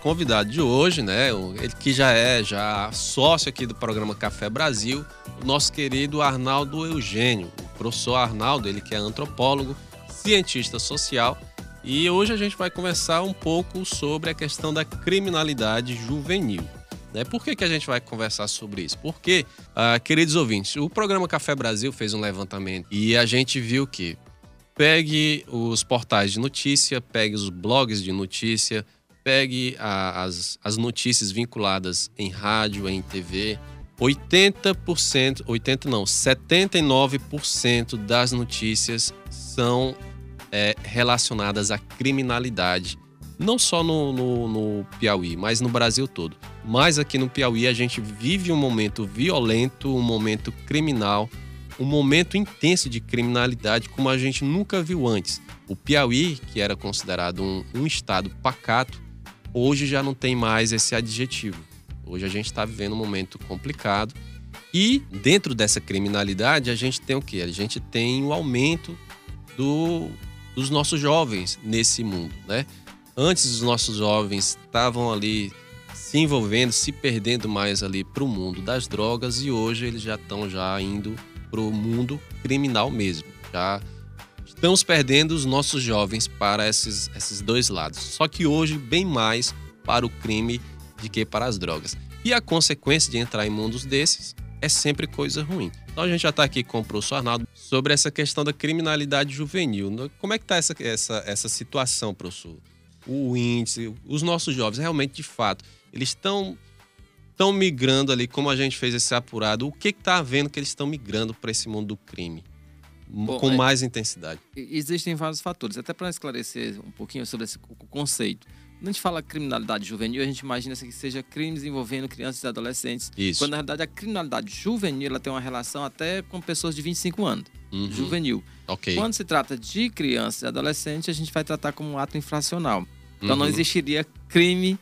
convidado de hoje, né? Ele que já é já sócio aqui do programa Café Brasil, o nosso querido Arnaldo Eugênio, o professor Arnaldo, ele que é antropólogo, cientista social, e hoje a gente vai conversar um pouco sobre a questão da criminalidade juvenil. Né? Por que, que a gente vai conversar sobre isso? Porque, uh, queridos ouvintes, o programa Café Brasil fez um levantamento e a gente viu que pegue os portais de notícia, pegue os blogs de notícia, pegue a, as, as notícias vinculadas em rádio, em TV, 80%, 80 não, 79% das notícias são é, relacionadas à criminalidade. Não só no, no, no, Piauí, mas no Brasil todo. Mas aqui no Piauí a gente vive um momento violento, um momento criminal, um momento intenso de criminalidade como a gente nunca viu antes. O Piauí, que era considerado um, um estado pacato, Hoje já não tem mais esse adjetivo. Hoje a gente está vivendo um momento complicado. E dentro dessa criminalidade, a gente tem o quê? A gente tem o aumento do, dos nossos jovens nesse mundo, né? Antes os nossos jovens estavam ali se envolvendo, se perdendo mais ali para o mundo das drogas e hoje eles já estão já indo para o mundo criminal mesmo. Já estamos perdendo os nossos jovens para esses, esses dois lados. Só que hoje, bem mais para o crime do que para as drogas. E a consequência de entrar em mundos desses é sempre coisa ruim. Então a gente já está aqui com o professor Arnaldo sobre essa questão da criminalidade juvenil. Como é que está essa, essa, essa situação, professor? O índice, os nossos jovens, realmente, de fato, eles estão estão migrando ali, como a gente fez esse apurado, o que está havendo que eles estão migrando para esse mundo do crime? Bom, com é, mais intensidade. Existem vários fatores, até para esclarecer um pouquinho sobre esse conceito. Quando a gente fala criminalidade juvenil, a gente imagina que seja crimes envolvendo crianças e adolescentes. Isso. Quando na verdade a criminalidade juvenil ela tem uma relação até com pessoas de 25 anos. Uhum. Juvenil. Okay. Quando se trata de crianças e adolescentes, a gente vai tratar como um ato infracional. Então uhum. não existiria crime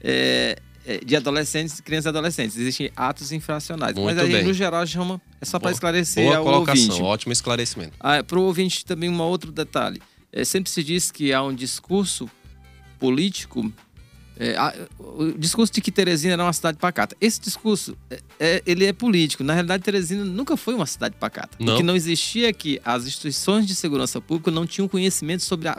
é, de adolescentes, crianças e adolescentes. Existem atos infracionais. Muito Mas aí, bem. no geral, chama. É só para esclarecer Boa ao colocação, ouvinte. ótimo esclarecimento. Ah, para o ouvinte também um outro detalhe. É, sempre se diz que há um discurso político. É, o discurso de que Teresina era uma cidade pacata. Esse discurso, é, é, ele é político. Na realidade, Teresina nunca foi uma cidade pacata. Não. O que não existia é que as instituições de segurança pública não tinham conhecimento sobre a,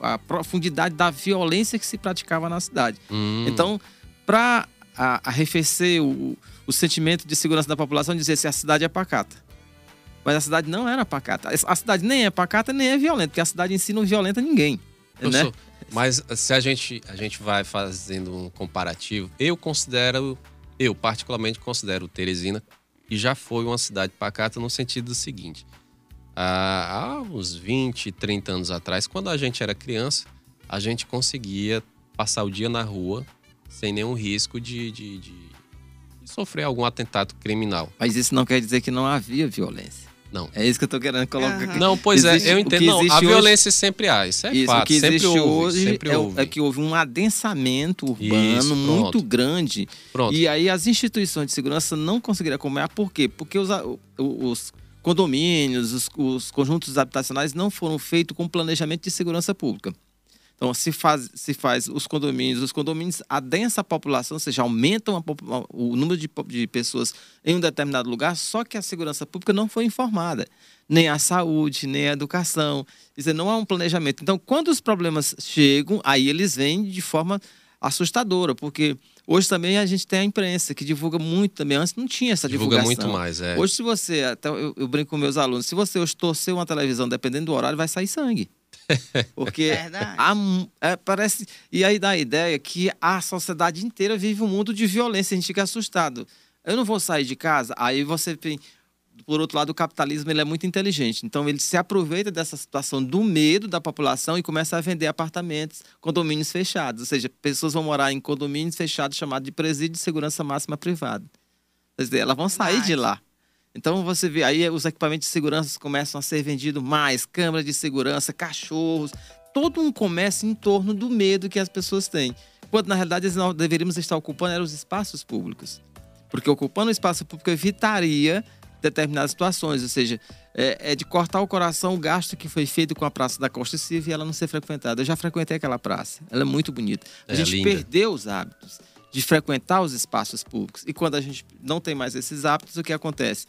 a, a profundidade da violência que se praticava na cidade. Hum. Então, para arrefecer o, o sentimento de segurança da população e dizer se a cidade é pacata. Mas a cidade não era pacata. A cidade nem é pacata, nem é violenta, porque a cidade em si não violenta ninguém. né? mas se a gente, a gente vai fazendo um comparativo, eu considero, eu particularmente considero Teresina, que já foi uma cidade pacata no sentido do seguinte. Há uns 20, 30 anos atrás, quando a gente era criança, a gente conseguia passar o dia na rua sem nenhum risco de, de, de, de sofrer algum atentado criminal. Mas isso não quer dizer que não havia violência. Não. É isso que eu tô querendo colocar aqui. Não, pois é, existe, é, eu entendo. Não, a violência hoje, sempre há, isso é isso, fato. O que existe sempre hoje sempre é, houve. é, que houve um adensamento urbano isso, muito grande. Pronto. E aí as instituições de segurança não conseguiram acompanhar. Por quê? Porque os, os condomínios, os, os conjuntos habitacionais não foram feitos com planejamento de segurança pública. Então, se faz, se faz os condomínios, os condomínios adensam a população, ou seja, aumentam a, o número de, de pessoas em um determinado lugar, só que a segurança pública não foi informada, nem a saúde, nem a educação. Quer dizer, não há um planejamento. Então, quando os problemas chegam, aí eles vêm de forma assustadora, porque hoje também a gente tem a imprensa que divulga muito também. Antes não tinha essa divulga divulgação. muito mais, é. Hoje, se você, até eu, eu brinco com meus alunos, se você hoje torcer uma televisão, dependendo do horário, vai sair sangue. Porque há, é, parece. E aí dá a ideia que a sociedade inteira vive um mundo de violência, a gente fica assustado. Eu não vou sair de casa, aí você tem. Por outro lado, o capitalismo ele é muito inteligente. Então, ele se aproveita dessa situação do medo da população e começa a vender apartamentos, condomínios fechados. Ou seja, pessoas vão morar em condomínios fechados, chamados de presídio de segurança máxima privada. Quer dizer, elas vão sair de lá. Então você vê aí os equipamentos de segurança começam a ser vendidos mais, câmeras de segurança, cachorros, todo um comércio em torno do medo que as pessoas têm. Quando na realidade nós deveríamos estar ocupando eram os espaços públicos. Porque ocupando o espaço público evitaria determinadas situações, ou seja, é, é, de cortar o coração o gasto que foi feito com a Praça da Costa Silva e ela não ser frequentada. Eu já frequentei aquela praça. Ela é muito bonita. A é, gente linda. perdeu os hábitos de frequentar os espaços públicos. E quando a gente não tem mais esses hábitos, o que acontece?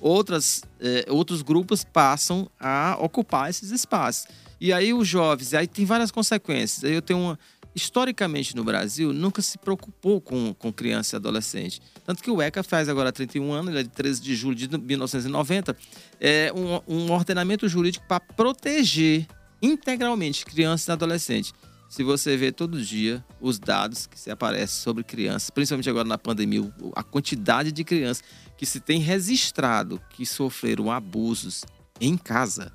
Outras, é, outros grupos passam a ocupar esses espaços. E aí os jovens, aí tem várias consequências. Aí eu tenho uma, historicamente no Brasil, nunca se preocupou com, com criança e adolescente. Tanto que o ECA faz agora 31 anos, ele é de 13 de julho de 1990, é um, um ordenamento jurídico para proteger integralmente crianças e adolescentes. Se você vê todo dia os dados que se aparecem sobre crianças, principalmente agora na pandemia, a quantidade de crianças que se tem registrado que sofreram abusos em casa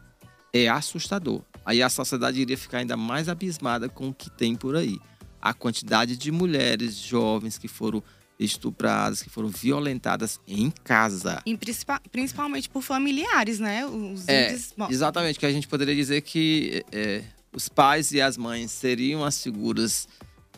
é assustador aí a sociedade iria ficar ainda mais abismada com o que tem por aí. A quantidade de mulheres jovens que foram estupradas, que foram violentadas em casa. E principalmente por familiares, né? Os é, exatamente, que a gente poderia dizer que é, os pais e as mães seriam as figuras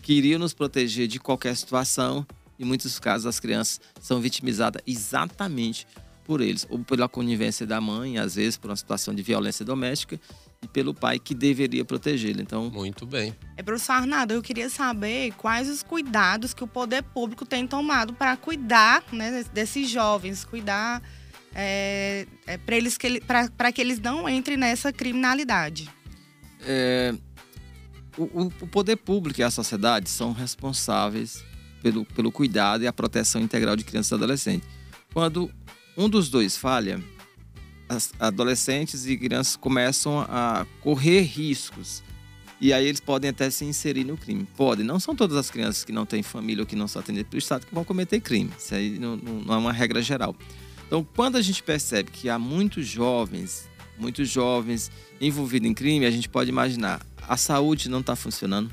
que iriam nos proteger de qualquer situação. Em muitos casos, as crianças são vitimizadas exatamente por eles, ou pela conivência da mãe, às vezes por uma situação de violência doméstica, e pelo pai que deveria protegê-lo. Então, muito bem. É, professor Arnaldo, eu queria saber quais os cuidados que o poder público tem tomado para cuidar né, desses jovens, cuidar é, é, para eles que para que eles não entrem nessa criminalidade. É, o, o, poder público e a sociedade são responsáveis pelo, pelo cuidado e a proteção integral de crianças e adolescentes. Quando um dos dois falha, as adolescentes e crianças começam a correr riscos. E aí eles podem até se inserir no crime. Podem. Não são todas as crianças que não têm família ou que não são atendidas pelo Estado que vão cometer crime. Isso aí não, não é uma regra geral. Então, quando a gente percebe que há muitos jovens, muitos jovens envolvidos em crime, a gente pode imaginar a saúde não está funcionando,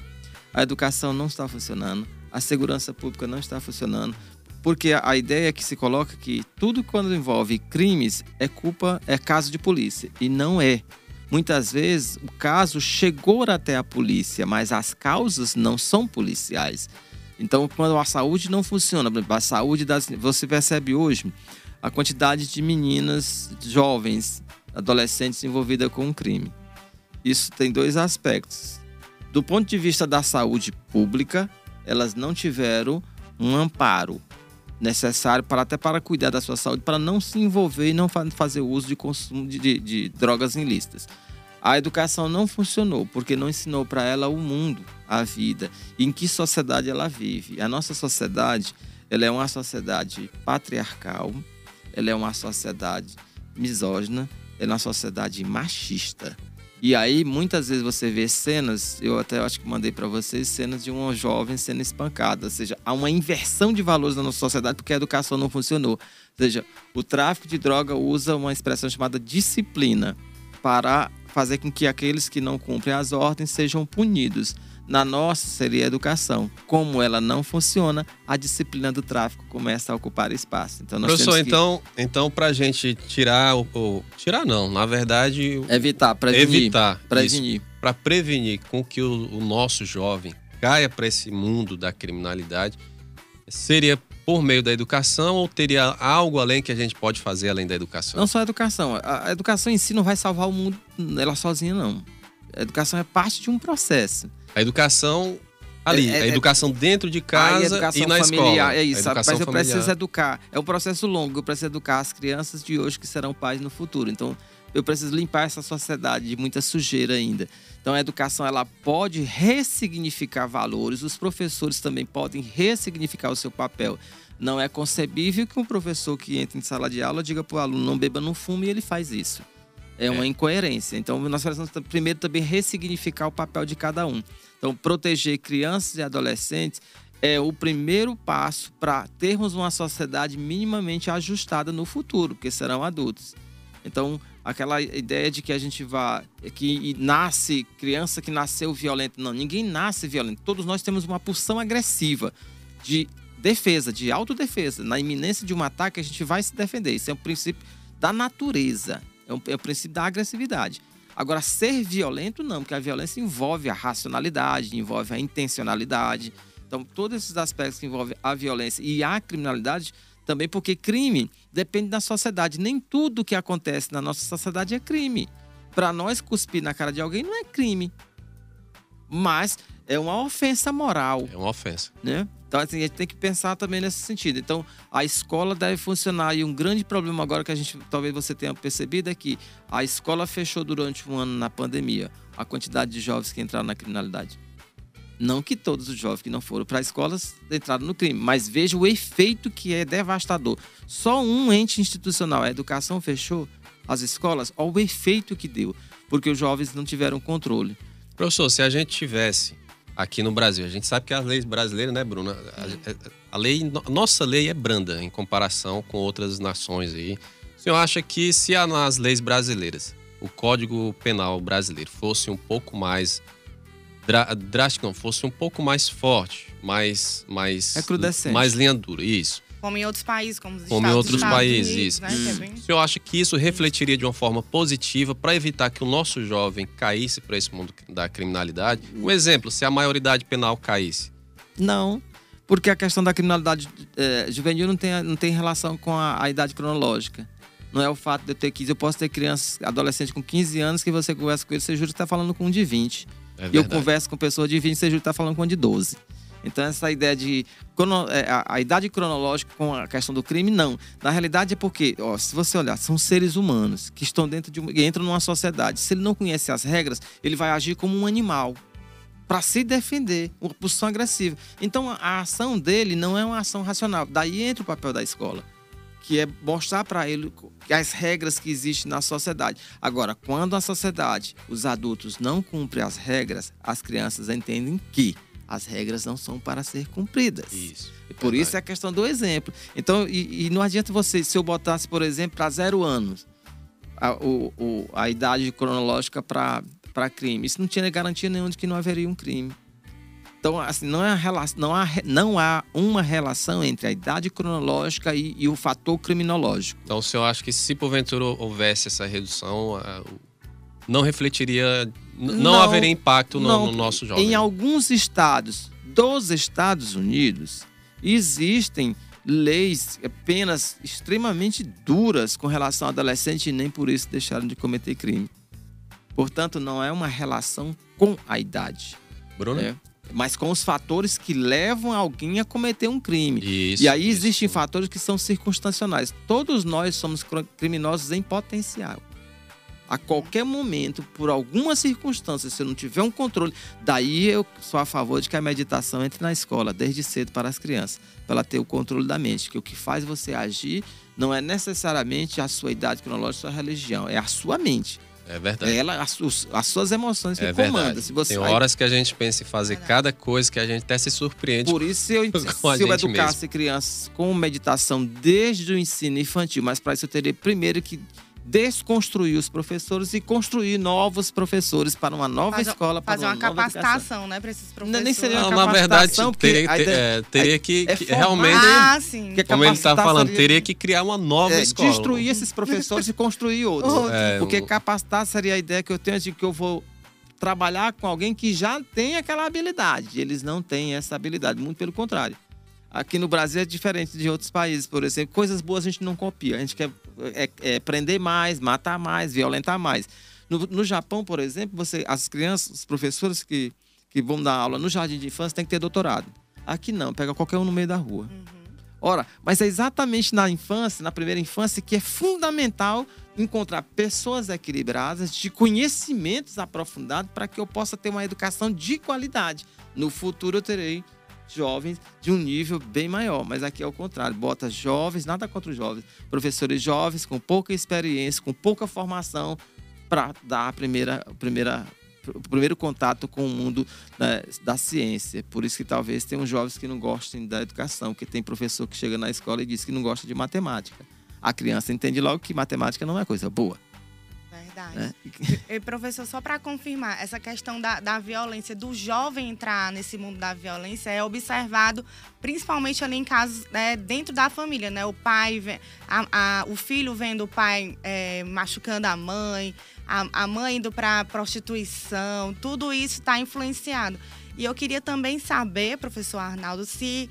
a educação não está funcionando, a segurança pública não está funcionando, porque a ideia que se coloca que tudo quando envolve crimes é culpa, é caso de polícia. E não é. Muitas vezes o caso chegou até a polícia, mas as causas não são policiais. Então, quando a saúde não funciona, a saúde das. Você percebe hoje a quantidade de meninas, jovens, adolescentes envolvidas com um crime. Isso tem dois aspectos. Do ponto de vista da saúde pública, elas não tiveram um amparo necessário para até para cuidar da sua saúde, para não se envolver e não fazer uso de consumo de, de, de drogas ilícitas. A educação não funcionou porque não ensinou para ela o mundo, a vida, em que sociedade ela vive. A nossa sociedade, ela é uma sociedade patriarcal, ela é uma sociedade misógina, é uma sociedade machista. E aí, muitas vezes você vê cenas, eu até acho que mandei para vocês, cenas de uma jovem sendo espancada. Ou seja, há uma inversão de valores na nossa sociedade porque a educação não funcionou. Ou seja, o tráfico de droga usa uma expressão chamada disciplina para fazer com que aqueles que não cumprem as ordens sejam punidos. Na nossa seria a educação. Como ela não funciona, a disciplina do tráfico começa a ocupar espaço. Então, Professor, que... então, então para a gente tirar o, o, Tirar não, na verdade... Evitar, prevenir. Evitar. Prevenir. Para prevenir com que o, o nosso jovem caia para esse mundo da criminalidade, seria por meio da educação ou teria algo além que a gente pode fazer além da educação? Não só a educação. A educação em si não vai salvar o mundo ela sozinha, não. A educação é parte de um processo. A educação ali, é, é, a educação dentro de casa e na familiar, escola. É isso, mas eu preciso educar. É um processo longo, eu preciso educar as crianças de hoje que serão pais no futuro. Então, eu preciso limpar essa sociedade de muita sujeira ainda. Então, a educação ela pode ressignificar valores, os professores também podem ressignificar o seu papel. Não é concebível que um professor que entra em sala de aula diga para o aluno não beba, não fume e ele faz isso. É uma é. incoerência. Então, nós precisamos primeiro também ressignificar o papel de cada um. Então, proteger crianças e adolescentes é o primeiro passo para termos uma sociedade minimamente ajustada no futuro, porque serão adultos. Então, aquela ideia de que a gente vai que nasce criança que nasceu violenta, não, ninguém nasce violento. Todos nós temos uma pulsão agressiva de defesa, de autodefesa. Na iminência de um ataque, a gente vai se defender. Isso é um princípio da natureza. É, um, é o princípio da agressividade. Agora, ser violento, não, porque a violência envolve a racionalidade, envolve a intencionalidade. Então, todos esses aspectos que envolvem a violência e a criminalidade Também porque crime depende da sociedade. Nem tudo que acontece na nossa sociedade é crime. Para nós, cuspir na cara de alguém não é crime. Mas é uma ofensa moral. É uma ofensa. Né? Então, assim, a gente tem que pensar também nesse sentido. Então, a escola deve funcionar. E um grande problema agora que a gente, talvez você tenha percebido, é que a escola fechou durante um ano na pandemia. A quantidade de jovens que entraram na criminalidade. Não que todos os jovens que não foram para escolas entraram no crime, mas veja o efeito que é devastador. Só um ente institucional, a educação fechou as escolas, olha o efeito que deu, porque os jovens não tiveram controle. Professor, se a gente tivesse aqui no Brasil, a gente sabe que as leis brasileiras, né, Bruna? A, a lei, a nossa lei é branda em comparação com outras nações aí. O senhor acha que se nas leis brasileiras o Código Penal brasileiro fosse um pouco mais drástico, não, fosse um pouco mais forte, mais mais mais linha dura, isso. Como em outros países, como os Como em outros países, Unidos, isso. Né? Hum. É bem... O senhor acha que isso refletiria de uma forma positiva para evitar que o nosso jovem caísse para esse mundo da criminalidade? Um exemplo, se a maioridade penal caísse. Não, porque a questão da criminalidade é, juvenil não tem, não tem relação com a, a, idade cronológica. Não é o fato de eu ter 15, eu posso ter crianças, adolescentes com 15 anos que você conversa com ele, você jura que está falando com um de 20. É e eu converso com pessoa de 20, você está falando com uma de 12. Então, essa ideia de. É, a, idade cronológica com a questão do crime, não. Na realidade, é porque, ó, se você olhar, são seres humanos que estão dentro de. entram numa sociedade. Se ele não conhece as regras, ele vai agir como um animal para se defender, uma posição agressiva. Então, a ação dele não é uma ação racional. Daí entra o papel da escola que é mostrar para ele as regras que existem na sociedade. Agora, quando a sociedade, os adultos não cumprem as regras, as crianças entendem que as regras não são para ser cumpridas. Isso. E por verdade. isso é a questão do exemplo. Então, e, e não adianta você, se eu botasse, por exemplo, para zero anos, a, o, o, a idade cronológica para crime, isso não tinha garantia nenhuma de que não haveria um crime. Então, assim, não, é não, há, não há uma relação entre a idade cronológica e, e, o fator criminológico. Então, o senhor acha que se porventura houvesse essa redução, não refletiria, não, não haveria impacto no, não, no nosso jovem? Em alguns estados dos Estados Unidos, existem leis, penas extremamente duras com relação ao adolescente e nem por isso deixaram de cometer crime. Portanto, não é uma relação com a idade. Bruno? É mas com os fatores que levam alguém a cometer um crime. Isso, e aí isso. existem fatores que são circunstanciais. Todos nós somos criminosos em potencial. A qualquer momento, por alguma circunstância, se eu não tiver um controle, daí eu sou a favor de que a meditação entre na escola, desde cedo para as crianças, para ela ter o controle da mente. Que o que faz você agir não é necessariamente a sua idade cronológica, a sua religião, é a sua mente. É verdade. Ela, as, as suas emoções que é comandam. Se você, Tem horas que a gente pensa em fazer cada coisa que a gente até se surpreende. Por isso, se eu, se eu educasse mesmo. crianças com meditação desde o ensino infantil, mas para isso eu teria primeiro que desconstruir os professores e construir novos professores para uma nova Faz, escola, para fazer uma, uma capacitação, né, para esses professores. Não, nem seria uma não, na verdade, teria, ter, é, teria que, é, que realmente, ah, sim. como ele está falando, seria, teria que criar uma nova é, escola. Destruir esses professores e construir outros. É, porque capacitar seria a ideia que eu tenho de que eu vou trabalhar com alguém que já tem aquela habilidade. Eles não têm essa habilidade, muito pelo contrário. Aqui no Brasil é diferente de outros países, por exemplo. Coisas boas a gente não copia. A gente quer é, é prender mais, matar mais, violentar mais. No, no, Japão, por exemplo, você, as crianças, os professores que, que vão dar aula no jardim de infância têm que ter doutorado. Aqui não, pega qualquer um no meio da rua. Uhum. Ora, mas é exatamente na infância, na primeira infância, que é fundamental encontrar pessoas equilibradas, de conhecimentos aprofundados, para que eu possa ter uma educação de qualidade. No futuro eu terei jovens de um nível bem maior, mas aqui é o contrário, bota jovens, nada contra os jovens, professores jovens com pouca experiência, com pouca formação para dar a primeira, primeira o primeiro contato com o mundo né, da ciência. Por isso que talvez tenham jovens que não gostem da educação, porque tem professor que chega na escola e diz que não gosta de matemática. A criança entende logo que matemática não é coisa boa. Verdade. Né? E, professor, só para confirmar, essa questão da, da violência, do jovem entrar nesse mundo da violência é observado principalmente ali em casos né, dentro da família, né? O pai, a, a, o filho vendo o pai é, machucando a mãe, a, a mãe indo para prostituição, tudo isso está influenciado. E eu queria também saber, professor Arnaldo, se,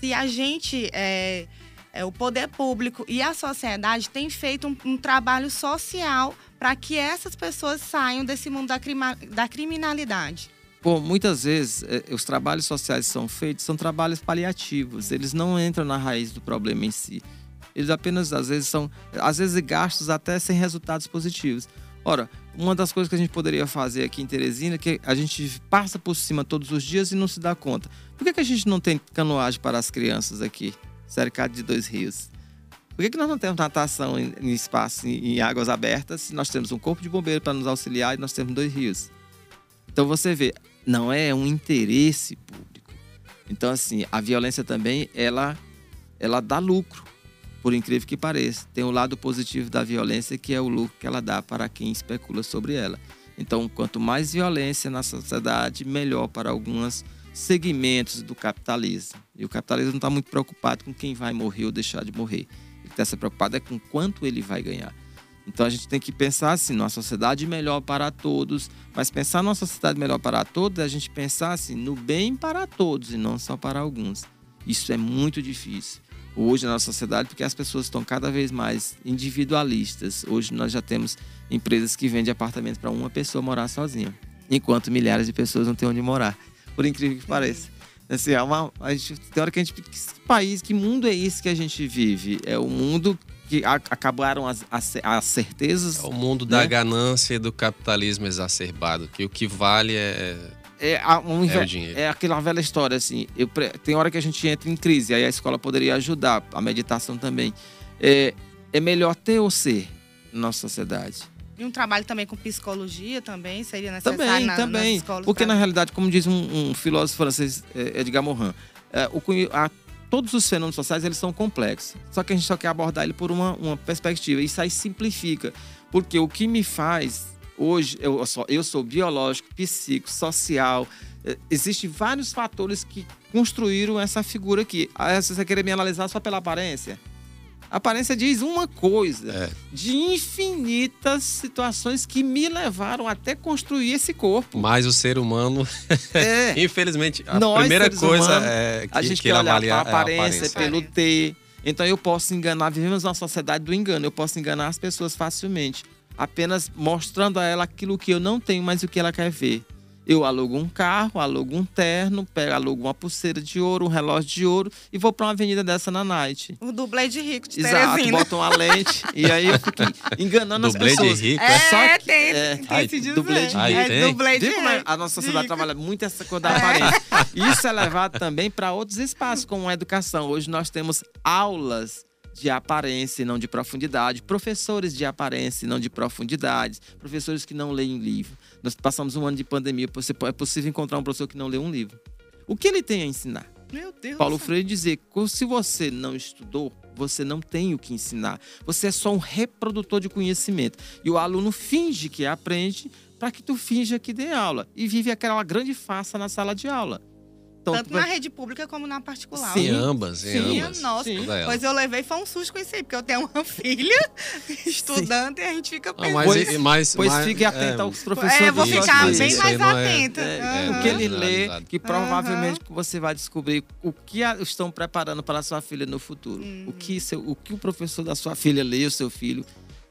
se a gente. É, é, o poder público e a sociedade têm feito um, um trabalho social para que essas pessoas saiam desse mundo da, crima, da criminalidade? Bom, muitas vezes eh, os trabalhos sociais são feitos são trabalhos paliativos. Eles não entram na raiz do problema em si. Eles apenas, às vezes, são, às vezes, gastos até sem resultados positivos. Ora, uma das coisas que a gente poderia fazer aqui em Teresina é que a gente passa por cima todos os dias e não se dá conta. Por que, que a gente não tem canoagem para as crianças aqui, cercado de dois rios? Por que, que nós não temos natação em, em espaço, em, em águas abertas, se nós temos um corpo de bombeiro para nos auxiliar e nós temos dois rios? Então você vê, não é um interesse público. Então assim, a violência também ela ela dá lucro por incrível que pareça. Tem o um lado positivo da violência, que é o lucro que ela dá para quem especula sobre ela. Então, quanto mais violência na sociedade, melhor para alguns segmentos do capitalismo. E o capitalismo não está muito preocupado com quem vai morrer ou deixar de morrer. Se preocupado é com quanto ele vai ganhar. Então a gente tem que pensar assim, numa sociedade melhor para todos, mas pensar numa sociedade melhor para todos é a gente pensar assim, no bem para todos e não só para alguns. Isso é muito difícil hoje na nossa sociedade, porque as pessoas estão cada vez mais individualistas. Hoje nós já temos empresas que vendem apartamentos para uma pessoa morar sozinha, enquanto milhares de pessoas não têm onde morar. Por incrível que pareça. Assim, é uma, a gente, tem hora que a gente. Que país, que mundo é esse que a gente vive? É o mundo que a, acabaram as, as, as, certezas. É o mundo né? da ganância e do capitalismo exacerbado, que o que vale é é, um, é, é, aquela velha história, assim. Eu, tem hora que a gente entra em crise, aí a escola poderia ajudar, a meditação também. É, é melhor ter ou ser na nossa sociedade. E um trabalho também com psicologia também seria necessário também, na, também. nas escolas. Porque, pra... na realidade, como diz um, um filósofo francês, é, Edgar Morin, é, o, a, todos os fenômenos sociais eles são complexos. Só que a gente só quer abordar ele por uma, uma perspectiva. Isso aí simplifica. Porque o que me faz Hoje, eu sou, eu sou biológico, psíquico, social. É, existem vários fatores que construíram essa figura aqui. Aí você querer me analisar só pela aparência? A aparência diz uma coisa é. de infinitas situações que me levaram até construir esse corpo. Mas o ser humano, é. infelizmente, a Nós, primeira coisa humanos, é que, a gente que ele avalia a aparência, é a aparência, pelo ter. Então eu posso enganar, vivemos uma sociedade do engano, eu posso enganar as pessoas facilmente apenas mostrando a ela aquilo que eu não tenho, mas o que ela quer ver. Eu alugo um carro, alugo um terno, pego, alugo uma pulseira de ouro, um relógio de ouro e vou para uma avenida dessa na night. O dublê de rico de Exato, Teresina. botam uma lente e aí eu fico enganando as dublê pessoas. De rico, é, é que, tem, é, tem ai, se dizer. Dublê de rico. é, dublê de rico. a nossa sociedade rico. trabalha muito essa coisa da aparência. Isso é levado também para outros espaços, como a educação. Hoje nós temos aulas de aparência e não de profundidade, professores de aparência e não de profundidade, professores que não leem livro. Nós passamos um ano de pandemia, você é possível encontrar um professor que não lê um livro. O que ele tem a ensinar? Meu Deus. Paulo Freire dizia: se você não estudou, você não tem o que ensinar. Você é só um reprodutor de conhecimento. E o aluno finge que aprende para que tu finja que dê aula e vive aquela grande farsa na sala de aula. Então, Tanto na rede pública como na particular. Sim, em ambas, em Sim, ambas. Nossa, Sim. pois eu levei foi um susto com isso aí, porque eu tenho uma filha estudante e a gente fica pensando. mas, mas, pois mas, fique atento é, aos professores. É, eu vou ficar bem mais é- atenta. É, é, o que ele lê, que provavelmente uhum. você vai descobrir o que estão preparando para a sua filha no futuro. Uhum. O, que seu, o que o professor da sua filha lê, o seu filho,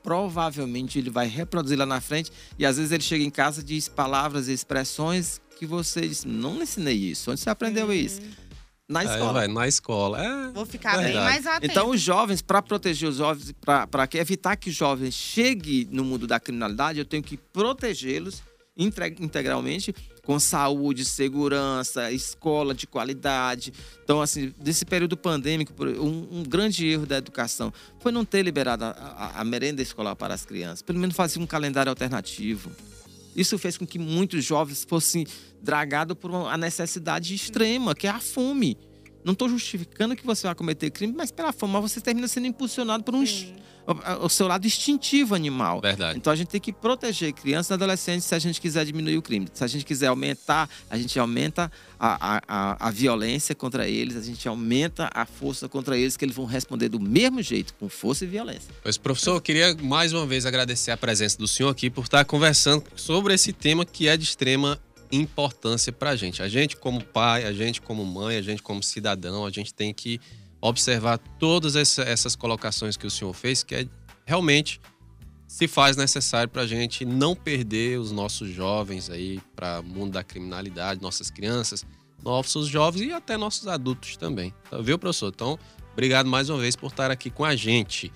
provavelmente ele vai reproduzir lá na frente. E às vezes ele chega em casa e diz palavras e expressões que você disse, não ensinei isso. Onde você aprendeu uhum. isso? Na escola. vai, na escola. É, Vou ficar verdade. bem mais atento. Então, os jovens, para proteger os jovens, para evitar que os jovens cheguem no mundo da criminalidade, eu tenho que protegê-los integralmente com saúde, segurança, escola de qualidade. Então, assim, desse período pandêmico, um, um grande erro da educação foi não ter liberado a, a, a merenda escolar para as crianças. Pelo menos fazer um calendário alternativo. Isso fez com que muitos jovens fossem dragados por uma necessidade extrema, que é a fome. Não estou justificando que você vai cometer crime, mas pela fome, mas você termina sendo impulsionado por um o seu lado instintivo animal. Verdade. Então a gente tem que proteger crianças e adolescentes se a gente quiser diminuir o crime. Se a gente quiser aumentar, a gente aumenta a, a, a violência contra eles, a gente aumenta a força contra eles, que eles vão responder do mesmo jeito, com força e violência. Pois, professor, eu queria mais uma vez agradecer a presença do senhor aqui por estar conversando sobre esse tema que é de extrema importância para a gente. A gente como pai, a gente como mãe, a gente como cidadão, a gente tem que observar todas essas colocações que o senhor fez, que é realmente se faz necessário para a gente não perder os nossos jovens aí para o mundo da criminalidade, nossas crianças, nossos jovens e até nossos adultos também. Tá, viu, professor? Então, obrigado mais uma vez por estar aqui com a gente.